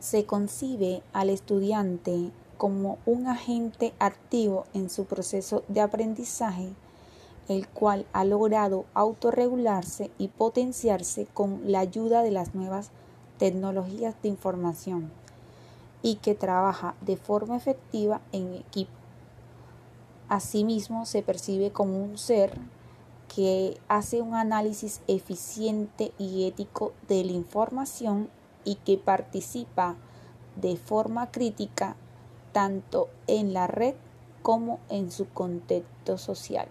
Se concibe al estudiante como un agente activo en su proceso de aprendizaje, el cual ha logrado autorregularse y potenciarse con la ayuda de las nuevas tecnologías de información y que trabaja de forma efectiva en equipo. Asimismo, se percibe como un ser que hace un análisis eficiente y ético de la información y que participa de forma crítica tanto en la red como en su contexto social.